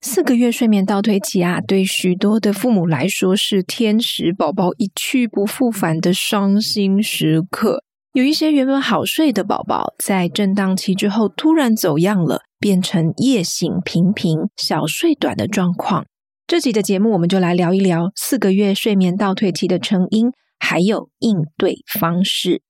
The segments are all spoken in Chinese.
四个月睡眠倒退期啊，对许多的父母来说是天使宝宝一去不复返的伤心时刻。有一些原本好睡的宝宝，在震荡期之后突然走样了，变成夜醒频频、小睡短的状况。这集的节目，我们就来聊一聊四个月睡眠倒退期的成因，还有应对方式。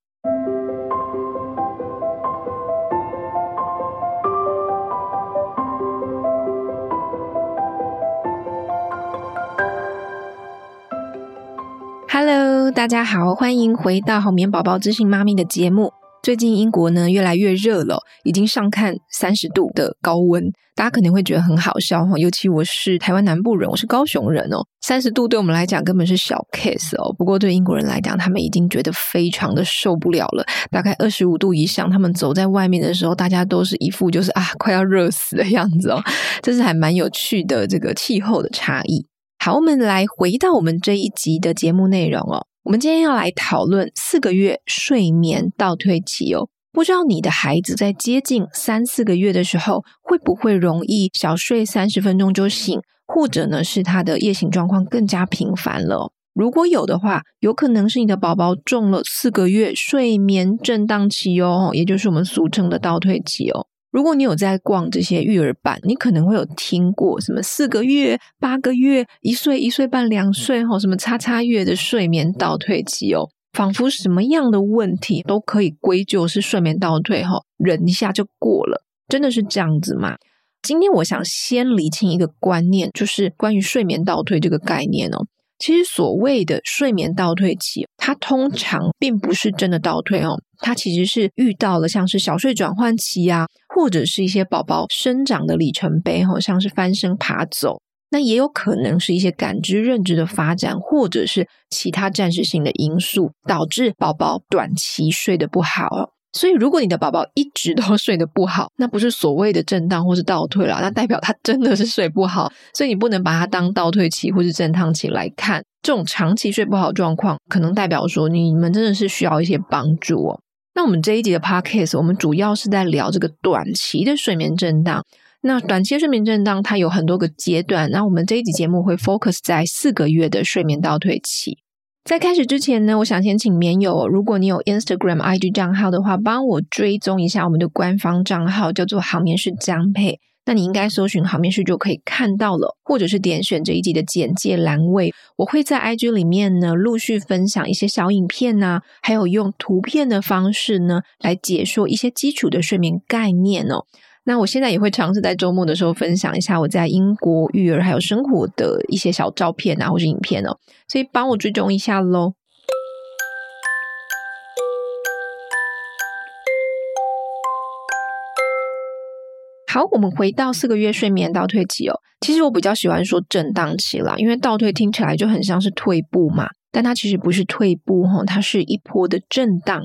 大家好，欢迎回到好眠宝宝资讯妈咪的节目。最近英国呢越来越热了，已经上看三十度的高温，大家可能会觉得很好笑哈。尤其我是台湾南部人，我是高雄人哦，三十度对我们来讲根本是小 case 哦。不过对英国人来讲，他们已经觉得非常的受不了了。大概二十五度以上，他们走在外面的时候，大家都是一副就是啊快要热死的样子哦。这是还蛮有趣的这个气候的差异。好，我们来回到我们这一集的节目内容哦。我们今天要来讨论四个月睡眠倒退期哦。不知道你的孩子在接近三四个月的时候，会不会容易小睡三十分钟就醒，或者呢是他的夜醒状况更加频繁了？如果有的话，有可能是你的宝宝中了四个月睡眠震荡期哦，也就是我们俗称的倒退期哦。如果你有在逛这些育儿版，你可能会有听过什么四个月、八个月、一岁、一岁半、两岁哈，什么叉叉月的睡眠倒退期哦，仿佛什么样的问题都可以归咎是睡眠倒退哈，忍一下就过了，真的是这样子吗？今天我想先理清一个观念，就是关于睡眠倒退这个概念哦。其实所谓的睡眠倒退期，它通常并不是真的倒退哦，它其实是遇到了像是小睡转换期啊，或者是一些宝宝生长的里程碑哈，像是翻身爬走，那也有可能是一些感知认知的发展，或者是其他暂时性的因素导致宝宝短期睡得不好。所以，如果你的宝宝一直都睡得不好，那不是所谓的震荡或是倒退了，那代表他真的是睡不好。所以你不能把它当倒退期或是震荡期来看。这种长期睡不好状况，可能代表说你们真的是需要一些帮助哦。那我们这一集的 podcast，我们主要是在聊这个短期的睡眠震荡。那短期的睡眠震荡，它有很多个阶段。那我们这一集节目会 focus 在四个月的睡眠倒退期。在开始之前呢，我想先请棉友，如果你有 Instagram IG 账号的话，帮我追踪一下我们的官方账号，叫做好眠是江佩。那你应该搜寻好面试就可以看到了，或者是点选这一集的简介栏位，我会在 IG 里面呢陆续分享一些小影片呐、啊，还有用图片的方式呢来解说一些基础的睡眠概念哦。那我现在也会尝试在周末的时候分享一下我在英国育儿还有生活的一些小照片啊，或是影片哦，所以帮我追踪一下喽。好，我们回到四个月睡眠倒退期哦。其实我比较喜欢说震荡期啦，因为倒退听起来就很像是退步嘛，但它其实不是退步哈，它是一波的震荡。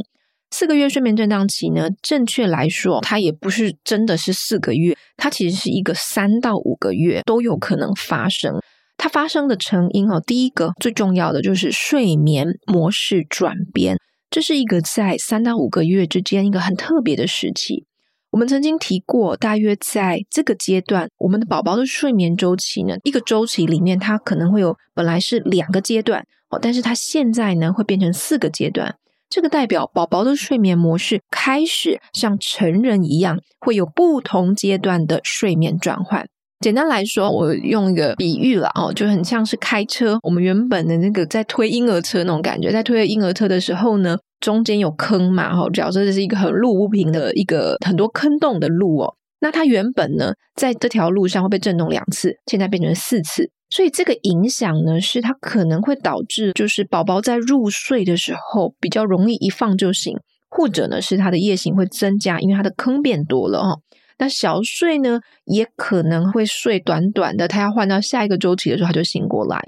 四个月睡眠震荡期呢，正确来说，它也不是真的是四个月，它其实是一个三到五个月都有可能发生。它发生的成因哦，第一个最重要的就是睡眠模式转变，这是一个在三到五个月之间一个很特别的时期。我们曾经提过，大约在这个阶段，我们的宝宝的睡眠周期呢，一个周期里面，它可能会有本来是两个阶段哦，但是它现在呢会变成四个阶段。这个代表宝宝的睡眠模式开始像成人一样，会有不同阶段的睡眠转换。简单来说，我用一个比喻了哦，就很像是开车。我们原本的那个在推婴儿车那种感觉，在推婴儿车的时候呢，中间有坑嘛，哈，假设这是一个很路不平的一个很多坑洞的路哦。那它原本呢，在这条路上会被震动两次，现在变成四次。所以这个影响呢，是它可能会导致，就是宝宝在入睡的时候比较容易一放就醒，或者呢是他的夜醒会增加，因为他的坑变多了哦。那小睡呢，也可能会睡短短的，他要换到下一个周期的时候他就醒过来。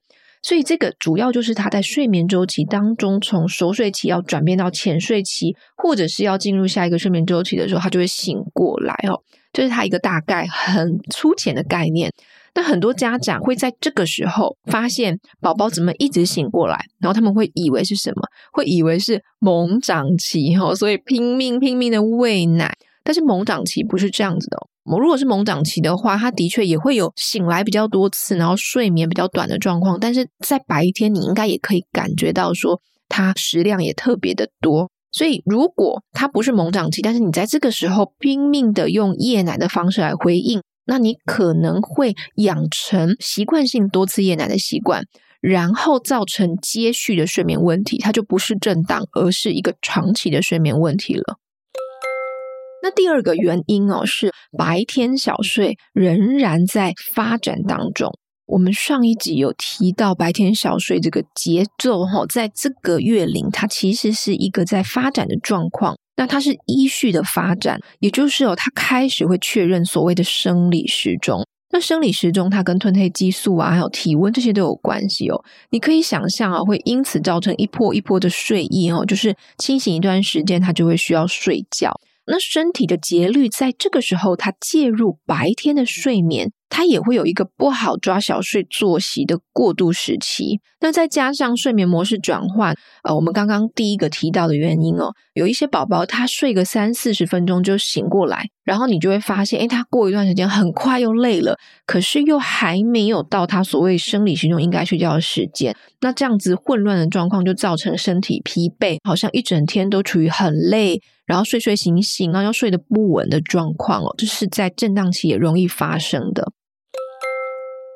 所以这个主要就是他在睡眠周期当中，从熟睡期要转变到浅睡期，或者是要进入下一个睡眠周期的时候，他就会醒过来哦。这是他一个大概很粗浅的概念。那很多家长会在这个时候发现宝宝怎么一直醒过来，然后他们会以为是什么？会以为是猛长期哈，所以拼命拼命的喂奶。但是猛长期不是这样子的，如果是猛长期的话，他的确也会有醒来比较多次，然后睡眠比较短的状况。但是在白天，你应该也可以感觉到说，他食量也特别的多。所以，如果他不是猛长期，但是你在这个时候拼命的用夜奶的方式来回应，那你可能会养成习惯性多次夜奶的习惯，然后造成接续的睡眠问题。它就不是震荡，而是一个长期的睡眠问题了。那第二个原因哦，是白天小睡仍然在发展当中。我们上一集有提到白天小睡这个节奏哈，在这个月龄，它其实是一个在发展的状况。那它是依序的发展，也就是哦，它开始会确认所谓的生理时钟。那生理时钟它跟褪黑激素啊，还有体温这些都有关系哦。你可以想象啊，会因此造成一波一波的睡意哦，就是清醒一段时间，它就会需要睡觉。那身体的节律在这个时候，它介入白天的睡眠。他也会有一个不好抓小睡作息的过渡时期，那再加上睡眠模式转换，呃，我们刚刚第一个提到的原因哦，有一些宝宝他睡个三四十分钟就醒过来，然后你就会发现，诶，他过一段时间很快又累了，可是又还没有到他所谓生理时钟应该睡觉的时间，那这样子混乱的状况就造成身体疲惫，好像一整天都处于很累，然后睡睡醒醒，然后又睡得不稳的状况哦，这是在震荡期也容易发生的。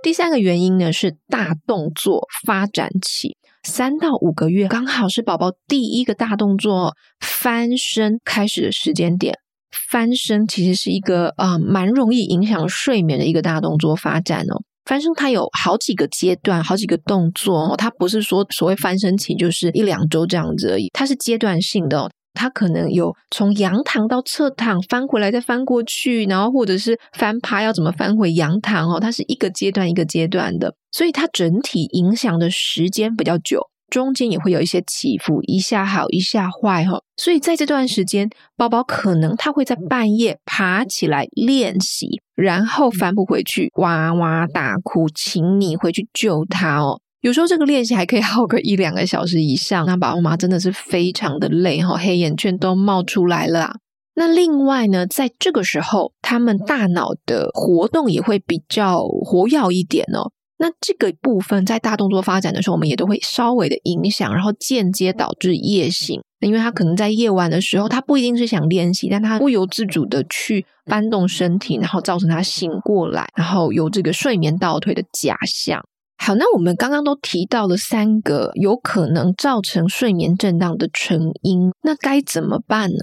第三个原因呢，是大动作发展期，三到五个月刚好是宝宝第一个大动作翻身开始的时间点。翻身其实是一个啊、蛮容易影响睡眠的一个大动作发展哦。翻身它有好几个阶段，好几个动作哦，它不是说所谓翻身期就是一两周这样子而已，它是阶段性的哦。他可能有从仰躺到侧躺，翻回来再翻过去，然后或者是翻趴要怎么翻回仰躺哦，它是一个阶段一个阶段的，所以它整体影响的时间比较久，中间也会有一些起伏，一下好一下坏哈，所以在这段时间，宝宝可能他会在半夜爬起来练习，然后翻不回去，哇哇大哭，请你回去救他哦。有时候这个练习还可以耗个一两个小时以上，那爸爸妈妈真的是非常的累哈，黑眼圈都冒出来了。那另外呢，在这个时候，他们大脑的活动也会比较活跃一点哦。那这个部分在大动作发展的时候，我们也都会稍微的影响，然后间接导致夜醒。因为他可能在夜晚的时候，他不一定是想练习，但他不由自主的去搬动身体，然后造成他醒过来，然后有这个睡眠倒退的假象。好，那我们刚刚都提到了三个有可能造成睡眠震荡的成因，那该怎么办呢？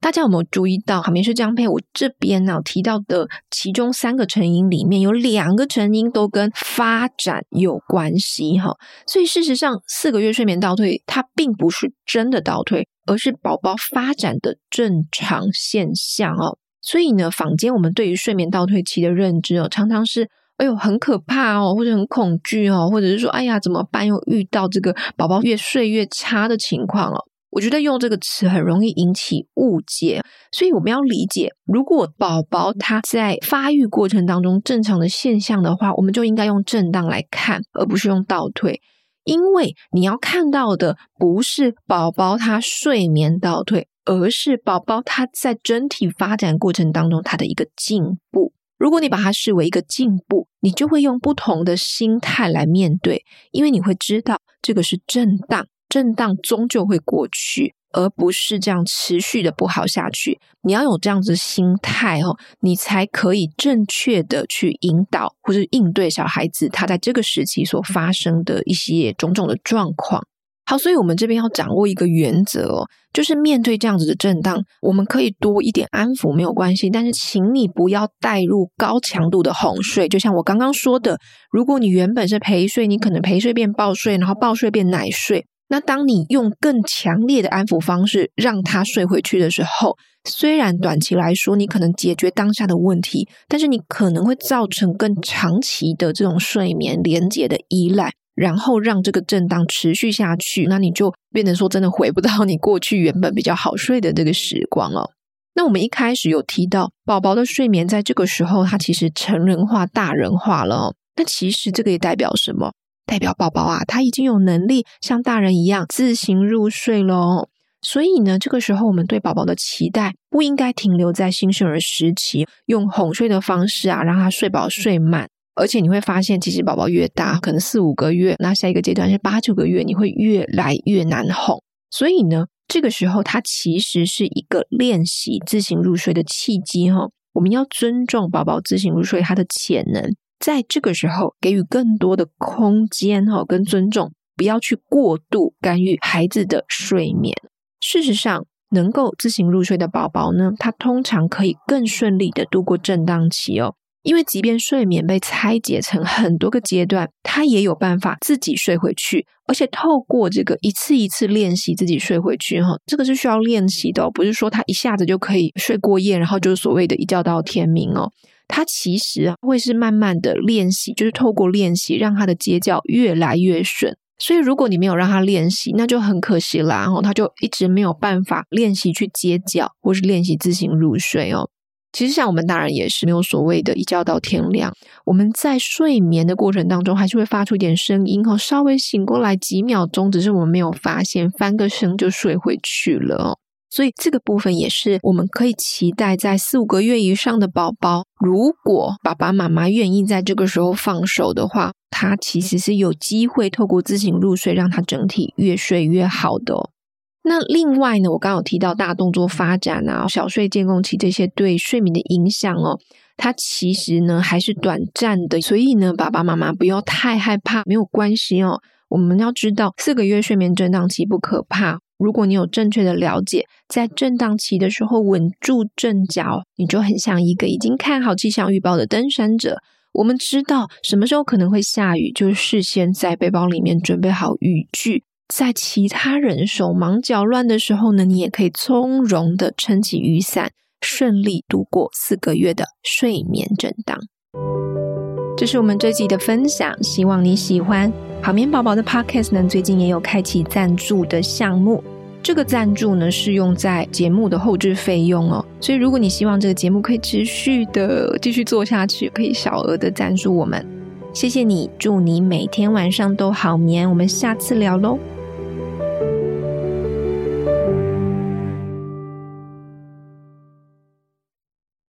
大家有没有注意到，好眠师江佩我这边呢提到的其中三个成因里面有两个成因都跟发展有关系哈，所以事实上四个月睡眠倒退它并不是真的倒退，而是宝宝发展的正常现象哦。所以呢，坊间我们对于睡眠倒退期的认知哦，常常是。哎呦，很可怕哦，或者很恐惧哦，或者是说，哎呀，怎么办？又遇到这个宝宝越睡越差的情况哦。我觉得用这个词很容易引起误解，所以我们要理解，如果宝宝他在发育过程当中正常的现象的话，我们就应该用震荡来看，而不是用倒退，因为你要看到的不是宝宝他睡眠倒退，而是宝宝他在整体发展过程当中他的一个进步。如果你把它视为一个进步，你就会用不同的心态来面对，因为你会知道这个是震荡，震荡终究会过去，而不是这样持续的不好下去。你要有这样子心态哦，你才可以正确的去引导或者应对小孩子他在这个时期所发生的一些种种的状况。好，所以我们这边要掌握一个原则哦，就是面对这样子的震荡，我们可以多一点安抚没有关系，但是请你不要带入高强度的哄睡。就像我刚刚说的，如果你原本是陪睡，你可能陪睡变抱睡，然后抱睡变奶睡。那当你用更强烈的安抚方式让他睡回去的时候，虽然短期来说你可能解决当下的问题，但是你可能会造成更长期的这种睡眠连接的依赖。然后让这个震荡持续下去，那你就变成说真的回不到你过去原本比较好睡的这个时光了。那我们一开始有提到，宝宝的睡眠在这个时候，他其实成人化、大人化了。那其实这个也代表什么？代表宝宝啊，他已经有能力像大人一样自行入睡了。所以呢，这个时候我们对宝宝的期待不应该停留在新生儿时期，用哄睡的方式啊，让他睡饱睡满。而且你会发现，其实宝宝越大，可能四五个月，那下一个阶段是八九个月，你会越来越难哄。所以呢，这个时候它其实是一个练习自行入睡的契机哈。我们要尊重宝宝自行入睡他的潜能，在这个时候给予更多的空间哈跟尊重，不要去过度干预孩子的睡眠。事实上，能够自行入睡的宝宝呢，他通常可以更顺利的度过震荡期哦。因为即便睡眠被拆解成很多个阶段，他也有办法自己睡回去，而且透过这个一次一次练习自己睡回去，哈，这个是需要练习的，不是说他一下子就可以睡过夜，然后就是所谓的一觉到天明哦。他其实啊会是慢慢的练习，就是透过练习让他的接觉越来越顺。所以如果你没有让他练习，那就很可惜啦，然后他就一直没有办法练习去接觉，或是练习自行入睡哦。其实，像我们大人也是没有所谓的一觉到天亮。我们在睡眠的过程当中，还是会发出点声音哦，稍微醒过来几秒钟，只是我们没有发现，翻个身就睡回去了。所以，这个部分也是我们可以期待，在四五个月以上的宝宝，如果爸爸妈妈愿意在这个时候放手的话，他其实是有机会透过自行入睡，让他整体越睡越好的。那另外呢，我刚刚有提到大动作发展啊、小睡渐冻期这些对睡眠的影响哦，它其实呢还是短暂的，所以呢，爸爸妈妈不要太害怕，没有关系哦。我们要知道，四个月睡眠震荡期不可怕，如果你有正确的了解，在震荡期的时候稳住阵脚，你就很像一个已经看好气象预报的登山者。我们知道什么时候可能会下雨，就事先在背包里面准备好雨具。在其他人手忙脚乱的时候呢，你也可以从容的撑起雨伞，顺利度过四个月的睡眠震荡。这是我们这集的分享，希望你喜欢。好眠宝宝的 Podcast 呢，最近也有开启赞助的项目，这个赞助呢是用在节目的后置费用哦。所以如果你希望这个节目可以持续的继续做下去，可以小额的赞助我们。谢谢你，祝你每天晚上都好眠。我们下次聊喽。